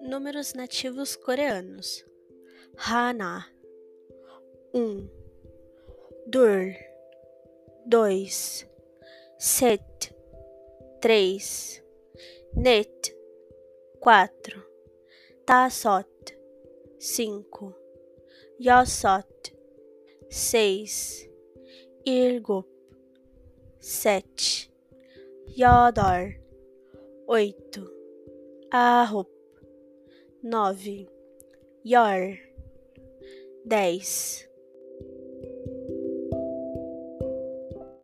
Números nativos coreanos: Hana. 1 Dur 2 Set. 3 Net. 4 Tasot 5 Yosot 6 Irgup 7 Yodor 8 Arup 9 Yor 10